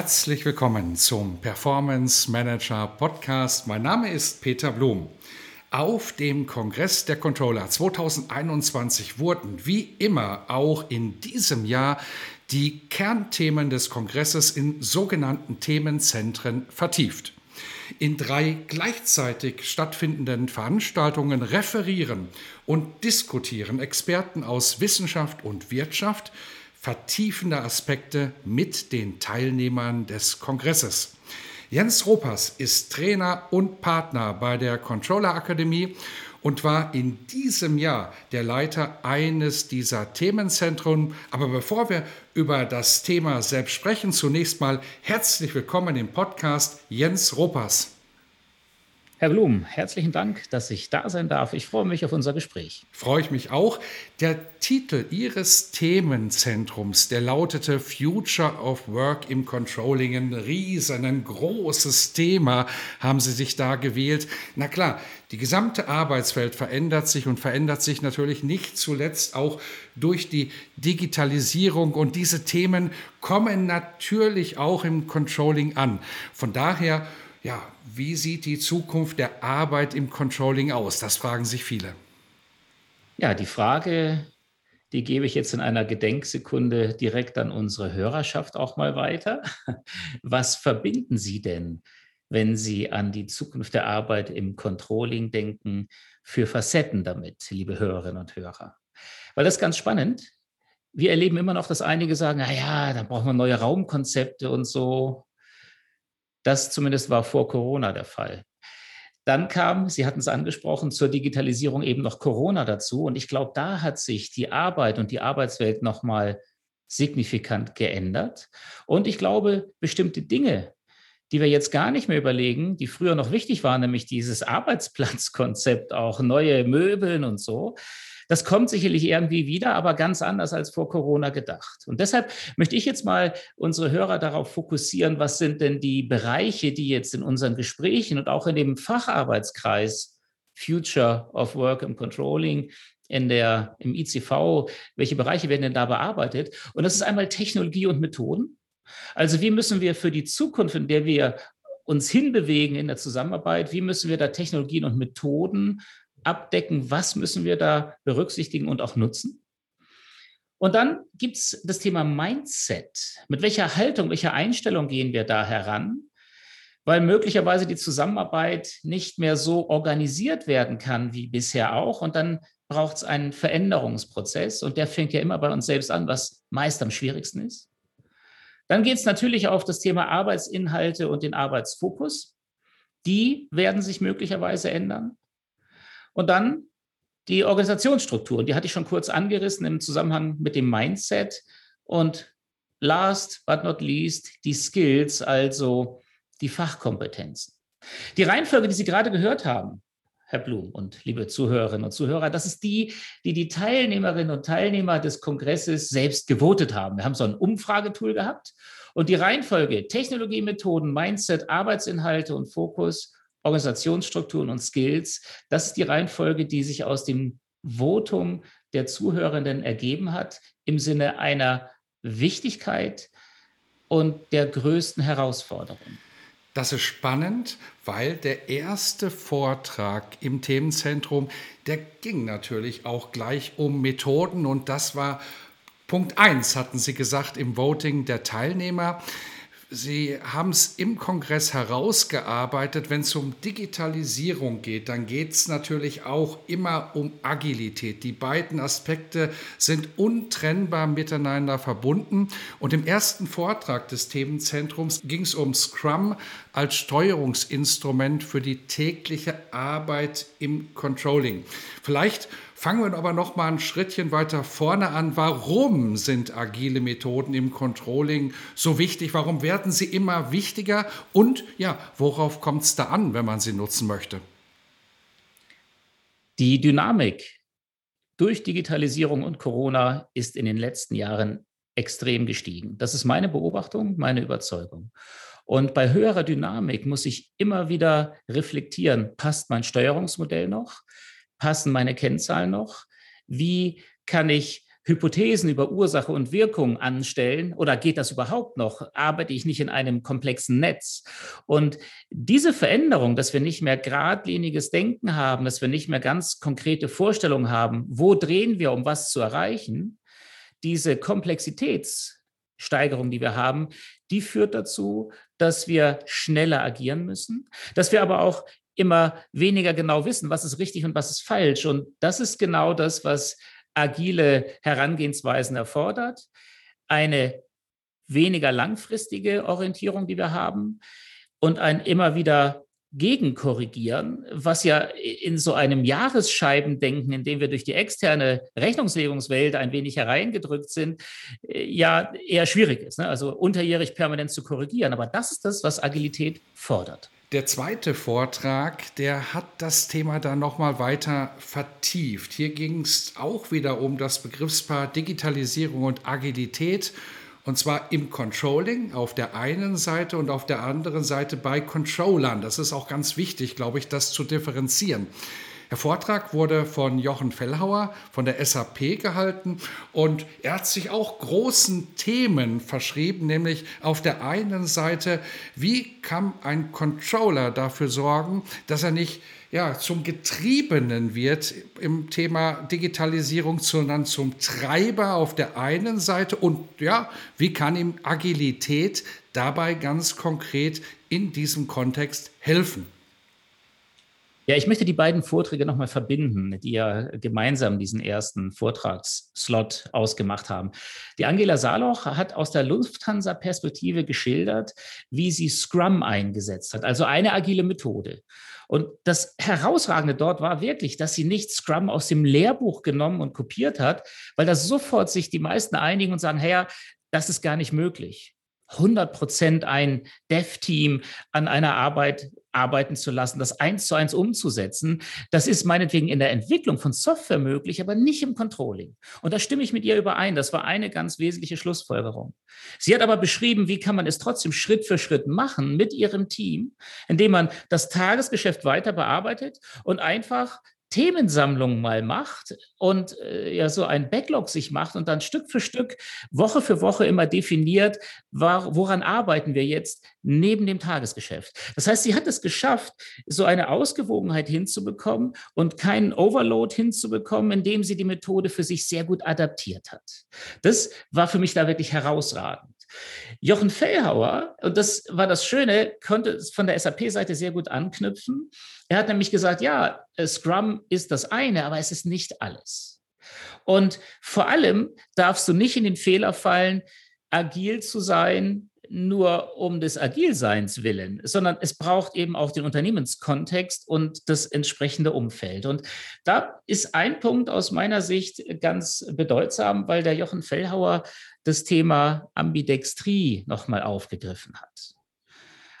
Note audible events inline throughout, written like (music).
Herzlich willkommen zum Performance Manager Podcast. Mein Name ist Peter Blum. Auf dem Kongress der Controller 2021 wurden wie immer auch in diesem Jahr die Kernthemen des Kongresses in sogenannten Themenzentren vertieft. In drei gleichzeitig stattfindenden Veranstaltungen referieren und diskutieren Experten aus Wissenschaft und Wirtschaft vertiefende Aspekte mit den Teilnehmern des Kongresses. Jens Ropers ist Trainer und Partner bei der Controller Akademie und war in diesem Jahr der Leiter eines dieser Themenzentren. Aber bevor wir über das Thema selbst sprechen, zunächst mal herzlich willkommen im Podcast Jens Ropers. Herr Blum, herzlichen Dank, dass ich da sein darf. Ich freue mich auf unser Gespräch. Freue ich mich auch. Der Titel Ihres Themenzentrums, der lautete Future of Work im Controlling. Ein riesen, ein großes Thema haben Sie sich da gewählt. Na klar, die gesamte Arbeitswelt verändert sich und verändert sich natürlich nicht zuletzt auch durch die Digitalisierung. Und diese Themen kommen natürlich auch im Controlling an. Von daher ja, wie sieht die Zukunft der Arbeit im Controlling aus? Das fragen sich viele. Ja, die Frage, die gebe ich jetzt in einer Gedenksekunde direkt an unsere Hörerschaft auch mal weiter. (laughs) Was verbinden Sie denn, wenn Sie an die Zukunft der Arbeit im Controlling denken, für Facetten damit, liebe Hörerinnen und Hörer? Weil das ist ganz spannend. Wir erleben immer noch, dass einige sagen, naja, dann brauchen wir neue Raumkonzepte und so. Das zumindest war vor Corona der Fall. Dann kam, Sie hatten es angesprochen, zur Digitalisierung eben noch Corona dazu. Und ich glaube, da hat sich die Arbeit und die Arbeitswelt nochmal signifikant geändert. Und ich glaube, bestimmte Dinge, die wir jetzt gar nicht mehr überlegen, die früher noch wichtig waren, nämlich dieses Arbeitsplatzkonzept, auch neue Möbeln und so, das kommt sicherlich irgendwie wieder, aber ganz anders als vor Corona gedacht. Und deshalb möchte ich jetzt mal unsere Hörer darauf fokussieren, was sind denn die Bereiche, die jetzt in unseren Gesprächen und auch in dem Facharbeitskreis Future of Work and Controlling in der, im ICV, welche Bereiche werden denn da bearbeitet? Und das ist einmal Technologie und Methoden. Also wie müssen wir für die Zukunft, in der wir uns hinbewegen in der Zusammenarbeit, wie müssen wir da Technologien und Methoden abdecken, was müssen wir da berücksichtigen und auch nutzen. Und dann gibt es das Thema Mindset. Mit welcher Haltung, welcher Einstellung gehen wir da heran? Weil möglicherweise die Zusammenarbeit nicht mehr so organisiert werden kann wie bisher auch. Und dann braucht es einen Veränderungsprozess. Und der fängt ja immer bei uns selbst an, was meist am schwierigsten ist. Dann geht es natürlich auf das Thema Arbeitsinhalte und den Arbeitsfokus. Die werden sich möglicherweise ändern. Und dann die Organisationsstruktur, die hatte ich schon kurz angerissen im Zusammenhang mit dem Mindset. Und last but not least die Skills, also die Fachkompetenzen. Die Reihenfolge, die Sie gerade gehört haben, Herr Blum und liebe Zuhörerinnen und Zuhörer, das ist die, die die Teilnehmerinnen und Teilnehmer des Kongresses selbst gewotet haben. Wir haben so ein Umfragetool gehabt und die Reihenfolge Technologie, Methoden, Mindset, Arbeitsinhalte und Fokus Organisationsstrukturen und Skills. Das ist die Reihenfolge, die sich aus dem Votum der Zuhörenden ergeben hat, im Sinne einer Wichtigkeit und der größten Herausforderung. Das ist spannend, weil der erste Vortrag im Themenzentrum, der ging natürlich auch gleich um Methoden und das war Punkt 1, hatten Sie gesagt, im Voting der Teilnehmer. Sie haben es im Kongress herausgearbeitet. Wenn es um Digitalisierung geht, dann geht es natürlich auch immer um Agilität. Die beiden Aspekte sind untrennbar miteinander verbunden. Und im ersten Vortrag des Themenzentrums ging es um Scrum als Steuerungsinstrument für die tägliche Arbeit im Controlling. Vielleicht Fangen wir aber noch mal ein Schrittchen weiter vorne an. Warum sind agile Methoden im Controlling so wichtig? Warum werden sie immer wichtiger? Und ja, worauf kommt es da an, wenn man sie nutzen möchte? Die Dynamik durch Digitalisierung und Corona ist in den letzten Jahren extrem gestiegen. Das ist meine Beobachtung, meine Überzeugung. Und bei höherer Dynamik muss ich immer wieder reflektieren, passt mein Steuerungsmodell noch? passen meine Kennzahlen noch? Wie kann ich Hypothesen über Ursache und Wirkung anstellen oder geht das überhaupt noch? Arbeite ich nicht in einem komplexen Netz? Und diese Veränderung, dass wir nicht mehr geradliniges Denken haben, dass wir nicht mehr ganz konkrete Vorstellungen haben, wo drehen wir, um was zu erreichen, diese Komplexitätssteigerung, die wir haben, die führt dazu, dass wir schneller agieren müssen, dass wir aber auch immer weniger genau wissen, was ist richtig und was ist falsch. Und das ist genau das, was agile Herangehensweisen erfordert. Eine weniger langfristige Orientierung, die wir haben und ein immer wieder Gegenkorrigieren, was ja in so einem Jahresscheibendenken, in dem wir durch die externe Rechnungslegungswelt ein wenig hereingedrückt sind, äh, ja eher schwierig ist. Ne? Also unterjährig permanent zu korrigieren. Aber das ist das, was Agilität fordert. Der zweite Vortrag, der hat das Thema dann nochmal weiter vertieft. Hier ging es auch wieder um das Begriffspaar Digitalisierung und Agilität. Und zwar im Controlling auf der einen Seite und auf der anderen Seite bei Controllern. Das ist auch ganz wichtig, glaube ich, das zu differenzieren. Der Vortrag wurde von Jochen Fellhauer von der SAP gehalten und er hat sich auch großen Themen verschrieben, nämlich auf der einen Seite, wie kann ein Controller dafür sorgen, dass er nicht ja, zum Getriebenen wird im Thema Digitalisierung, sondern zum Treiber auf der einen Seite und ja, wie kann ihm Agilität dabei ganz konkret in diesem Kontext helfen? Ja, ich möchte die beiden Vorträge nochmal verbinden, die ja gemeinsam diesen ersten Vortragsslot ausgemacht haben. Die Angela Saloch hat aus der Lufthansa-Perspektive geschildert, wie sie Scrum eingesetzt hat, also eine agile Methode. Und das Herausragende dort war wirklich, dass sie nicht Scrum aus dem Lehrbuch genommen und kopiert hat, weil da sofort sich die meisten einigen und sagen, hey, das ist gar nicht möglich. 100 Prozent ein Dev-Team an einer Arbeit arbeiten zu lassen, das eins zu eins umzusetzen. Das ist meinetwegen in der Entwicklung von Software möglich, aber nicht im Controlling. Und da stimme ich mit ihr überein. Das war eine ganz wesentliche Schlussfolgerung. Sie hat aber beschrieben, wie kann man es trotzdem Schritt für Schritt machen mit ihrem Team, indem man das Tagesgeschäft weiter bearbeitet und einfach Themensammlung mal macht und äh, ja so ein Backlog sich macht und dann Stück für Stück, Woche für Woche immer definiert, war, woran arbeiten wir jetzt neben dem Tagesgeschäft. Das heißt, sie hat es geschafft, so eine Ausgewogenheit hinzubekommen und keinen Overload hinzubekommen, indem sie die Methode für sich sehr gut adaptiert hat. Das war für mich da wirklich herausragend. Jochen Fellhauer, und das war das Schöne, konnte von der SAP-Seite sehr gut anknüpfen. Er hat nämlich gesagt, ja, Scrum ist das eine, aber es ist nicht alles. Und vor allem darfst du nicht in den Fehler fallen, agil zu sein, nur um des Agilseins willen, sondern es braucht eben auch den Unternehmenskontext und das entsprechende Umfeld. Und da ist ein Punkt aus meiner Sicht ganz bedeutsam, weil der Jochen Fellhauer das Thema Ambidextrie nochmal aufgegriffen hat.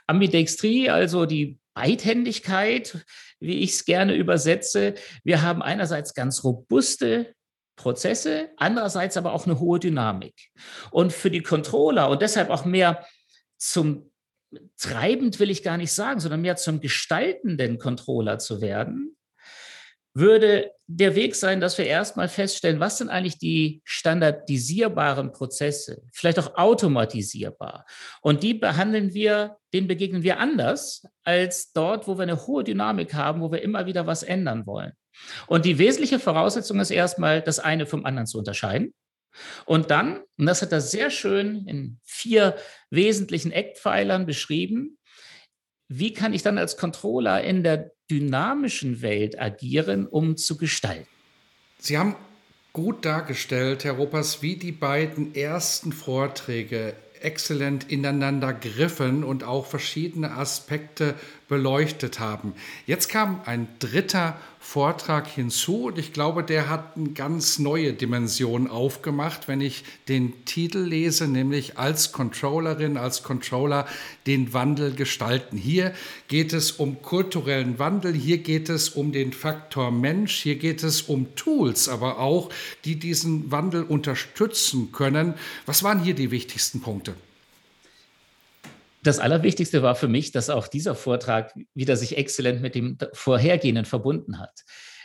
Ambidextrie, also die Beidhändigkeit, wie ich es gerne übersetze. Wir haben einerseits ganz robuste Prozesse, andererseits aber auch eine hohe Dynamik. Und für die Controller und deshalb auch mehr zum treibend will ich gar nicht sagen, sondern mehr zum gestaltenden Controller zu werden, würde der Weg sein, dass wir erstmal feststellen, was sind eigentlich die standardisierbaren Prozesse, vielleicht auch automatisierbar. Und die behandeln wir, denen begegnen wir anders als dort, wo wir eine hohe Dynamik haben, wo wir immer wieder was ändern wollen. Und die wesentliche Voraussetzung ist erstmal, das eine vom anderen zu unterscheiden. Und dann, und das hat er sehr schön in vier wesentlichen Eckpfeilern beschrieben, wie kann ich dann als Controller in der dynamischen Welt agieren, um zu gestalten? Sie haben gut dargestellt, Herr Roppers, wie die beiden ersten Vorträge exzellent ineinander griffen und auch verschiedene Aspekte beleuchtet haben. Jetzt kam ein dritter Vortrag hinzu und ich glaube, der hat eine ganz neue Dimension aufgemacht, wenn ich den Titel lese, nämlich als Controllerin, als Controller den Wandel gestalten. Hier geht es um kulturellen Wandel, hier geht es um den Faktor Mensch, hier geht es um Tools, aber auch, die diesen Wandel unterstützen können. Was waren hier die wichtigsten Punkte? Das Allerwichtigste war für mich, dass auch dieser Vortrag wieder sich exzellent mit dem vorhergehenden verbunden hat.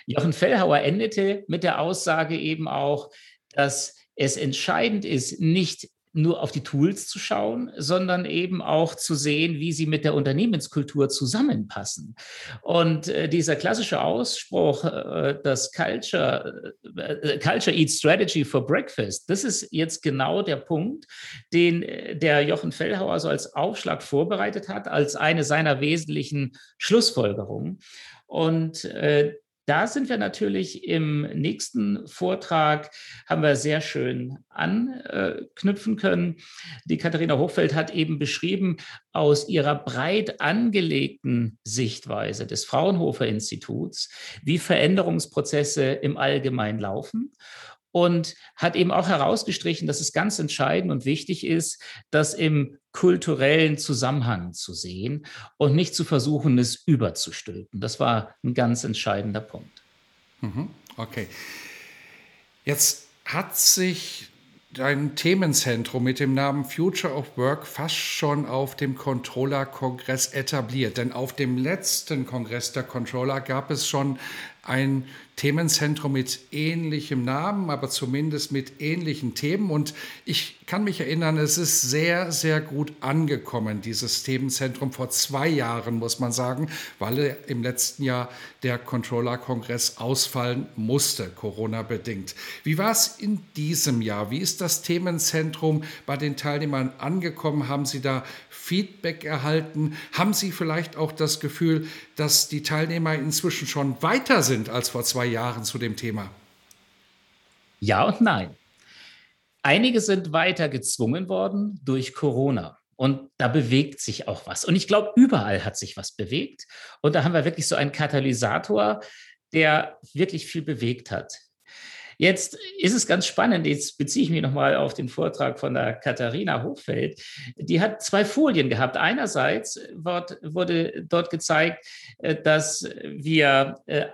Jochen Fellhauer endete mit der Aussage eben auch, dass es entscheidend ist, nicht nur auf die Tools zu schauen, sondern eben auch zu sehen, wie sie mit der Unternehmenskultur zusammenpassen. Und äh, dieser klassische Ausspruch, äh, das Culture, äh, Culture Eats Strategy for Breakfast, das ist jetzt genau der Punkt, den äh, der Jochen Fellhauer so als Aufschlag vorbereitet hat, als eine seiner wesentlichen Schlussfolgerungen. Und äh, da sind wir natürlich im nächsten Vortrag, haben wir sehr schön anknüpfen können. Die Katharina Hochfeld hat eben beschrieben, aus ihrer breit angelegten Sichtweise des Fraunhofer Instituts, wie Veränderungsprozesse im Allgemeinen laufen und hat eben auch herausgestrichen, dass es ganz entscheidend und wichtig ist, das im kulturellen Zusammenhang zu sehen und nicht zu versuchen, es überzustülpen. Das war ein ganz entscheidender Punkt. Mhm. Okay. Jetzt hat sich ein Themenzentrum mit dem Namen Future of Work fast schon auf dem Controller-Kongress etabliert. Denn auf dem letzten Kongress der Controller gab es schon ein Themenzentrum mit ähnlichem Namen, aber zumindest mit ähnlichen Themen. Und ich kann mich erinnern, es ist sehr, sehr gut angekommen, dieses Themenzentrum vor zwei Jahren, muss man sagen, weil im letzten Jahr der Controller-Kongress ausfallen musste, Corona-bedingt. Wie war es in diesem Jahr? Wie ist das Themenzentrum bei den Teilnehmern angekommen? Haben Sie da Feedback erhalten? Haben Sie vielleicht auch das Gefühl, dass die Teilnehmer inzwischen schon weiter sind als vor zwei Jahren zu dem Thema? Ja und nein. Einige sind weiter gezwungen worden durch Corona. Und da bewegt sich auch was. Und ich glaube, überall hat sich was bewegt. Und da haben wir wirklich so einen Katalysator, der wirklich viel bewegt hat. Jetzt ist es ganz spannend, jetzt beziehe ich mich nochmal auf den Vortrag von der Katharina Hochfeld. Die hat zwei Folien gehabt. Einerseits wurde dort gezeigt, äh, dass wir äh,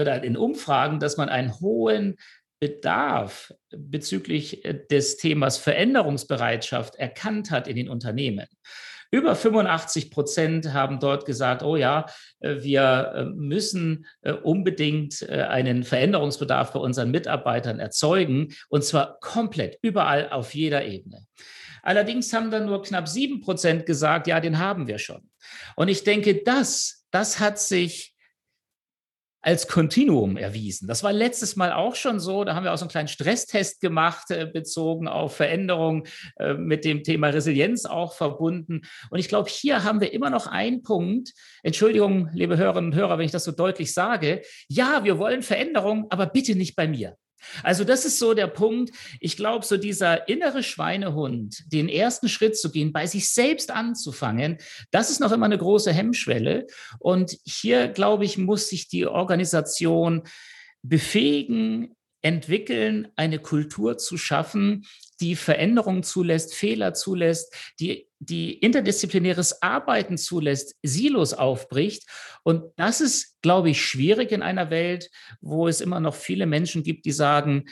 oder in Umfragen, dass man einen hohen Bedarf bezüglich äh, des Themas Veränderungsbereitschaft erkannt hat in den Unternehmen. Über 85 Prozent haben dort gesagt, oh ja, äh, wir äh, müssen äh, unbedingt einen Veränderungsbedarf bei unseren Mitarbeitern erzeugen, und zwar komplett, überall auf jeder Ebene. Allerdings haben dann nur knapp sieben Prozent gesagt, ja, den haben wir schon. Und ich denke, das, das hat sich als Kontinuum erwiesen. Das war letztes Mal auch schon so. Da haben wir auch so einen kleinen Stresstest gemacht, äh, bezogen auf Veränderungen äh, mit dem Thema Resilienz auch verbunden. Und ich glaube, hier haben wir immer noch einen Punkt. Entschuldigung, liebe Hörerinnen und Hörer, wenn ich das so deutlich sage. Ja, wir wollen Veränderungen, aber bitte nicht bei mir. Also das ist so der Punkt. Ich glaube, so dieser innere Schweinehund, den ersten Schritt zu gehen, bei sich selbst anzufangen, das ist noch immer eine große Hemmschwelle. Und hier, glaube ich, muss sich die Organisation befähigen, entwickeln, eine Kultur zu schaffen, die Veränderungen zulässt, Fehler zulässt, die, die interdisziplinäres Arbeiten zulässt, Silos aufbricht. Und das ist, glaube ich, schwierig in einer Welt, wo es immer noch viele Menschen gibt, die sagen,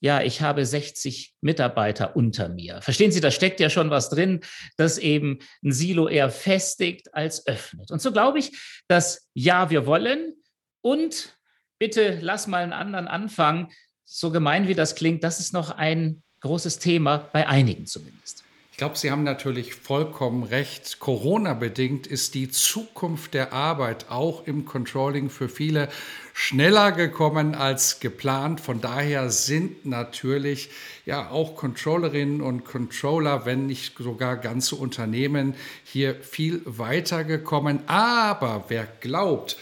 ja, ich habe 60 Mitarbeiter unter mir. Verstehen Sie, da steckt ja schon was drin, das eben ein Silo eher festigt als öffnet. Und so glaube ich, dass ja, wir wollen und bitte lass mal einen anderen anfangen. So gemein wie das klingt, das ist noch ein großes Thema, bei einigen zumindest. Glaube, Sie haben natürlich vollkommen recht. Corona-bedingt ist die Zukunft der Arbeit auch im Controlling für viele schneller gekommen als geplant. Von daher sind natürlich ja auch Controllerinnen und Controller, wenn nicht sogar ganze Unternehmen hier viel weiter gekommen. Aber wer glaubt,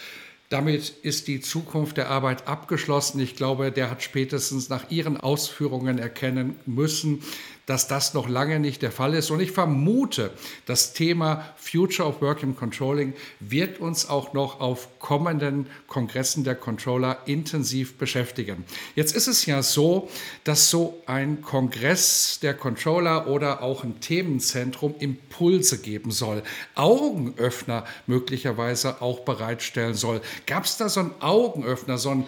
damit ist die Zukunft der Arbeit abgeschlossen. Ich glaube, der hat spätestens nach Ihren Ausführungen erkennen müssen, dass das noch lange nicht der Fall ist. Und ich vermute, das Thema Future of Work and Controlling wird uns auch noch auf kommenden Kongressen der Controller intensiv beschäftigen. Jetzt ist es ja so, dass so ein Kongress der Controller oder auch ein Themenzentrum Impulse geben soll, Augenöffner möglicherweise auch bereitstellen soll. Gab es da so einen Augenöffner, so einen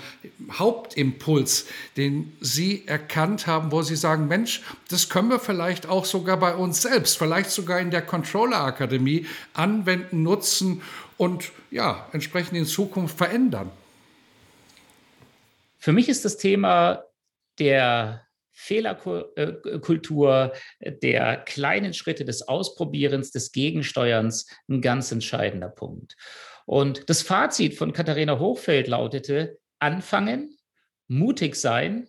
Hauptimpuls, den Sie erkannt haben, wo Sie sagen, Mensch, das können wir wir vielleicht auch sogar bei uns selbst, vielleicht sogar in der Controller Akademie anwenden, nutzen und ja, entsprechend in Zukunft verändern? Für mich ist das Thema der Fehlerkultur, der kleinen Schritte des Ausprobierens, des Gegensteuerns ein ganz entscheidender Punkt. Und das Fazit von Katharina Hochfeld lautete, anfangen, mutig sein,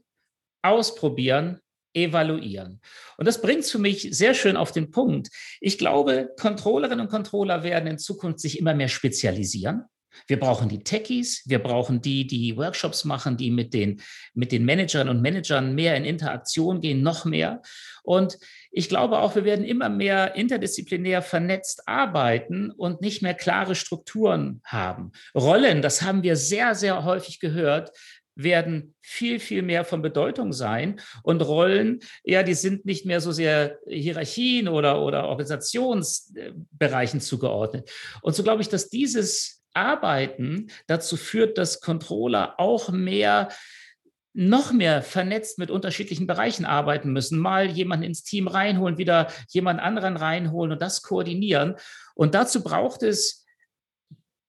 ausprobieren, evaluieren. Und das bringt es für mich sehr schön auf den Punkt. Ich glaube, Controllerinnen und Controller werden in Zukunft sich immer mehr spezialisieren. Wir brauchen die Techies, wir brauchen die, die Workshops machen, die mit den, mit den Managerinnen und Managern mehr in Interaktion gehen, noch mehr. Und ich glaube auch, wir werden immer mehr interdisziplinär vernetzt arbeiten und nicht mehr klare Strukturen haben. Rollen, das haben wir sehr, sehr häufig gehört, werden viel, viel mehr von Bedeutung sein. Und Rollen, ja, die sind nicht mehr so sehr Hierarchien oder, oder Organisationsbereichen zugeordnet. Und so glaube ich, dass dieses Arbeiten dazu führt, dass Controller auch mehr noch mehr vernetzt mit unterschiedlichen Bereichen arbeiten müssen. Mal jemanden ins Team reinholen, wieder jemand anderen reinholen und das koordinieren. Und dazu braucht es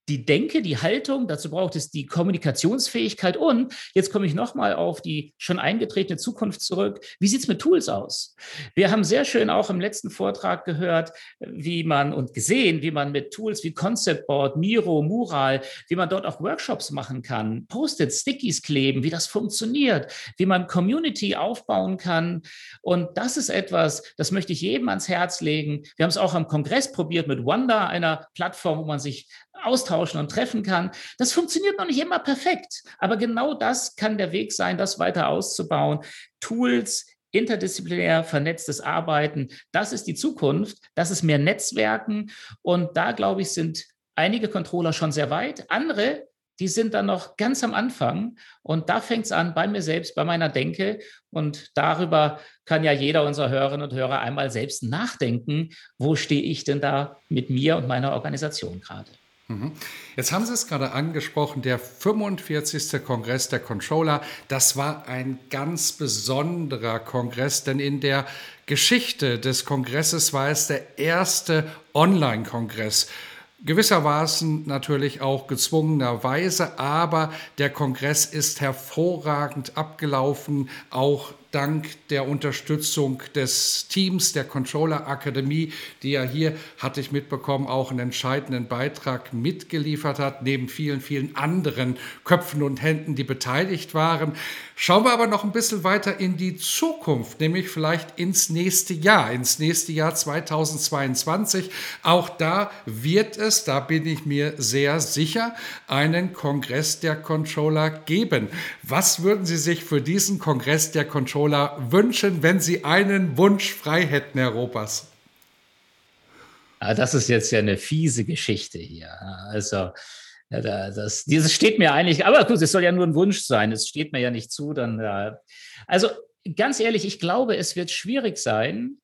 die Denke, die Haltung, dazu braucht es die Kommunikationsfähigkeit und jetzt komme ich nochmal auf die schon eingetretene Zukunft zurück. Wie sieht es mit Tools aus? Wir haben sehr schön auch im letzten Vortrag gehört, wie man und gesehen, wie man mit Tools wie Concept Board, Miro, Mural, wie man dort auch Workshops machen kann, Post-it, Stickies kleben, wie das funktioniert, wie man Community aufbauen kann. Und das ist etwas, das möchte ich jedem ans Herz legen. Wir haben es auch am Kongress probiert mit Wanda, einer Plattform, wo man sich austauschen und treffen kann. Das funktioniert noch nicht immer perfekt, aber genau das kann der Weg sein, das weiter auszubauen. Tools, interdisziplinär vernetztes Arbeiten, das ist die Zukunft, das ist mehr Netzwerken und da glaube ich, sind einige Controller schon sehr weit, andere die sind dann noch ganz am Anfang und da fängt es an bei mir selbst, bei meiner Denke und darüber kann ja jeder unserer Hörerinnen und Hörer einmal selbst nachdenken, wo stehe ich denn da mit mir und meiner Organisation gerade. Mhm. Jetzt haben Sie es gerade angesprochen, der 45. Kongress der Controller, das war ein ganz besonderer Kongress, denn in der Geschichte des Kongresses war es der erste Online-Kongress. Gewissermaßen natürlich auch gezwungenerweise, aber der Kongress ist hervorragend abgelaufen, auch dank der Unterstützung des Teams der Controller Akademie, die ja hier, hatte ich mitbekommen, auch einen entscheidenden Beitrag mitgeliefert hat, neben vielen, vielen anderen Köpfen und Händen, die beteiligt waren. Schauen wir aber noch ein bisschen weiter in die Zukunft, nämlich vielleicht ins nächste Jahr, ins nächste Jahr 2022. Auch da wird es, da bin ich mir sehr sicher, einen Kongress der Controller geben. Was würden Sie sich für diesen Kongress der Controller Controller wünschen, wenn Sie einen Wunsch frei hätten, Herr Ropers? Ah, das ist jetzt ja eine fiese Geschichte hier. Also, das, dieses steht mir eigentlich, aber gut, es soll ja nur ein Wunsch sein, es steht mir ja nicht zu. Dann, also ganz ehrlich, ich glaube, es wird schwierig sein,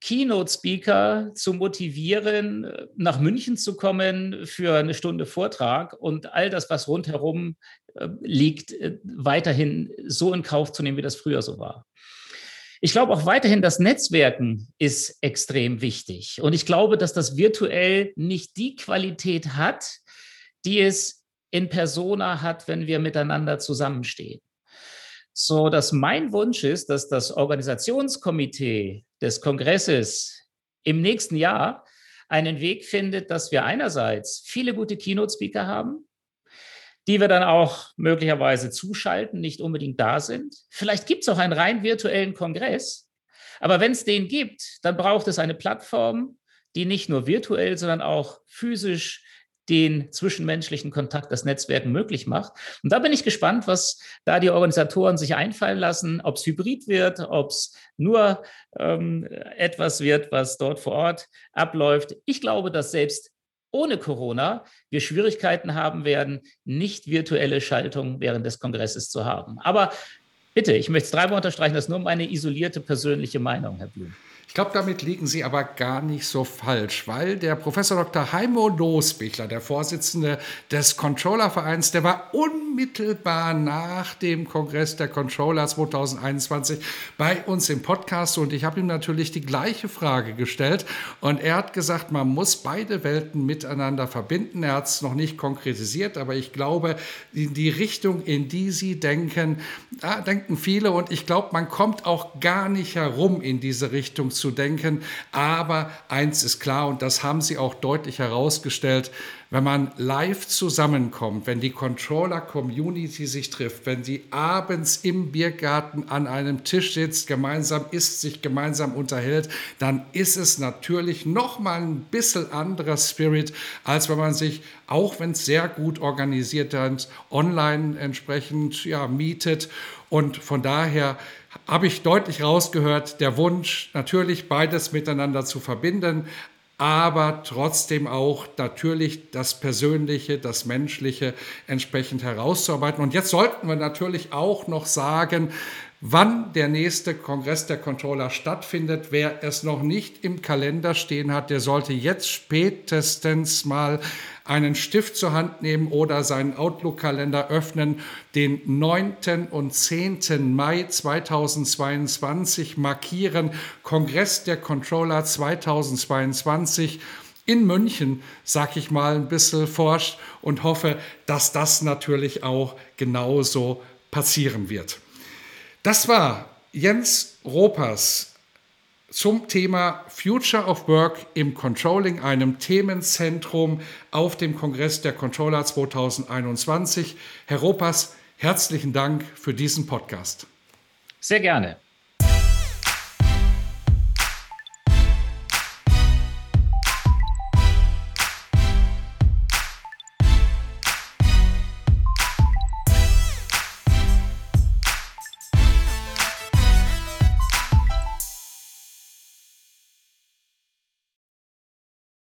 Keynote-Speaker zu motivieren, nach München zu kommen für eine Stunde Vortrag und all das, was rundherum äh, liegt, äh, weiterhin so in Kauf zu nehmen, wie das früher so war. Ich glaube auch weiterhin, das Netzwerken ist extrem wichtig. Und ich glaube, dass das virtuell nicht die Qualität hat, die es in Persona hat, wenn wir miteinander zusammenstehen so dass mein Wunsch ist, dass das Organisationskomitee des Kongresses im nächsten Jahr einen Weg findet, dass wir einerseits viele gute Keynote-Speaker haben, die wir dann auch möglicherweise zuschalten, nicht unbedingt da sind. Vielleicht gibt es auch einen rein virtuellen Kongress, aber wenn es den gibt, dann braucht es eine Plattform, die nicht nur virtuell, sondern auch physisch den zwischenmenschlichen Kontakt, das Netzwerken möglich macht. Und da bin ich gespannt, was da die Organisatoren sich einfallen lassen, ob es hybrid wird, ob es nur ähm, etwas wird, was dort vor Ort abläuft. Ich glaube, dass selbst ohne Corona wir Schwierigkeiten haben werden, nicht virtuelle Schaltung während des Kongresses zu haben. Aber bitte, ich möchte es dreimal unterstreichen, das ist nur meine isolierte persönliche Meinung, Herr Blum. Ich glaube, damit liegen Sie aber gar nicht so falsch, weil der Professor Dr. Heimo Losbichler, der Vorsitzende des Controllervereins, der war unmittelbar nach dem Kongress der Controller 2021 bei uns im Podcast und ich habe ihm natürlich die gleiche Frage gestellt und er hat gesagt, man muss beide Welten miteinander verbinden. Er hat es noch nicht konkretisiert, aber ich glaube, in die Richtung, in die Sie denken, da denken viele und ich glaube, man kommt auch gar nicht herum in diese Richtung zu denken. Aber eins ist klar, und das haben Sie auch deutlich herausgestellt, wenn man live zusammenkommt, wenn die Controller-Community sich trifft, wenn sie abends im Biergarten an einem Tisch sitzt, gemeinsam isst, sich gemeinsam unterhält, dann ist es natürlich noch mal ein bisschen anderer Spirit, als wenn man sich, auch wenn es sehr gut organisiert ist, online entsprechend ja, mietet. Und von daher habe ich deutlich rausgehört, der Wunsch, natürlich beides miteinander zu verbinden, aber trotzdem auch natürlich das Persönliche, das Menschliche entsprechend herauszuarbeiten. Und jetzt sollten wir natürlich auch noch sagen, wann der nächste Kongress der Controller stattfindet. Wer es noch nicht im Kalender stehen hat, der sollte jetzt spätestens mal einen Stift zur Hand nehmen oder seinen Outlook-Kalender öffnen. Den 9. und 10. Mai 2022 markieren Kongress der Controller 2022 in München, sag ich mal, ein bisschen forscht und hoffe, dass das natürlich auch genauso passieren wird. Das war Jens Ropers zum Thema Future of Work im Controlling, einem Themenzentrum auf dem Kongress der Controller 2021. Herr Ropers, herzlichen Dank für diesen Podcast. Sehr gerne.